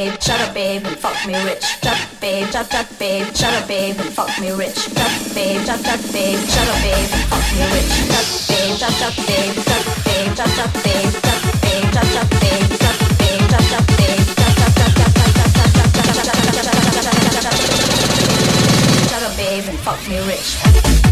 babe, shut up, babe and fuck me rich. Shut up, babe, shut up, babe, shut up, babe and fuck me rich. Shut up, babe, shut up, babe, shut up, babe and fuck me rich. Shut up, babe, shut up, babe, shut up, babe, shut up, babe, shut up, babe, shut up, babe, shut up, babe, shut up, babe, shut up, babe and fuck me rich.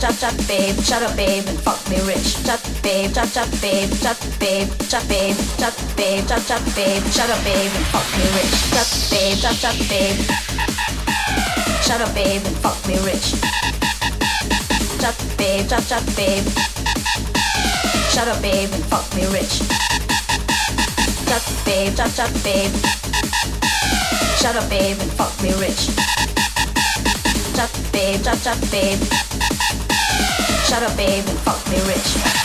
Shut shut babe, shut up babe and fuck me rich. Shut babe, shut shut babe, shut babe, shut babe, shut babe, shut shut babe, shut up babe and fuck me rich. Shut babe, shut shut babe. Shut up babe and fuck me rich. Shut babe, shut shut babe. Shut up babe and fuck me rich. Shut babe, shut shut babe. Shut up babe and fuck me rich. Shut babe, shut shut babe. Shut up babe and fuck me rich.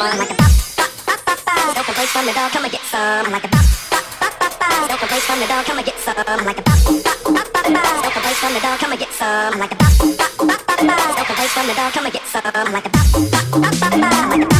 fun. like a bop, bop, bop, bop, bop. Don't from the dog, come and get some. I'm like a bop, bop, bop, bop, bop. Don't from the dog, come and get some. I'm like a bop, bop, bop, bop, bop. Don't from the dog, come and get some. I'm like a bop, bop, bop, bop, bop. Don't from the dog, come and get some. I'm like a bop, bop, bop, bop, bop.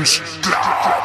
Please.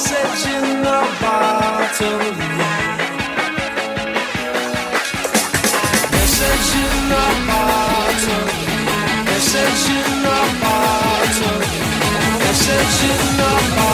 message in the bottle. Message in the bottle. Message in the bottle. Message in the.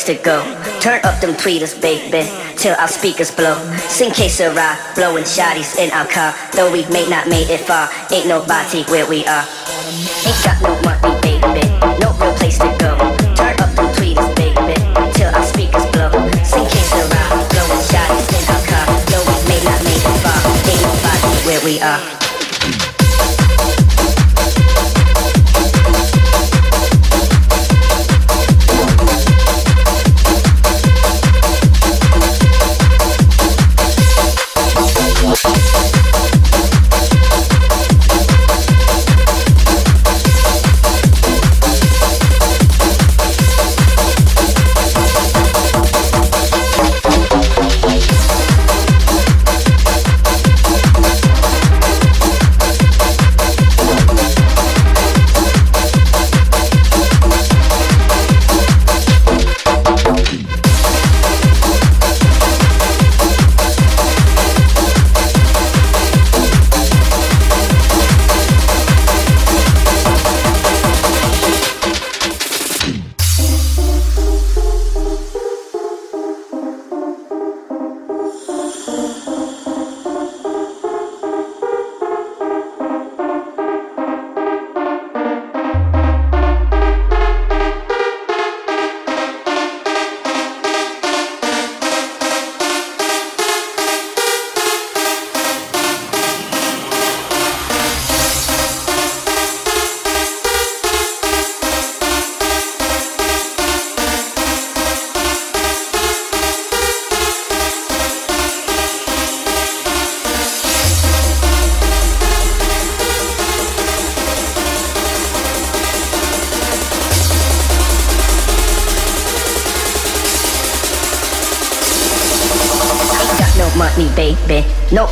Place to go. Turn up them tweeters, baby, till our speakers blow. Sing que sera, blowing shotties in our car. Though we may not made it far, ain't nobody where we are. Ain't got no money, baby. No real place to go. Turn up them tweeters, baby, till our speakers blow. Sing que sera, blowing shotties in our car. Though we may not made it far, ain't nobody where we are.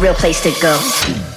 Real place to go.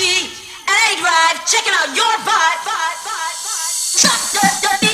and A drive, checking out your vibe. vibe, vibe, vibe.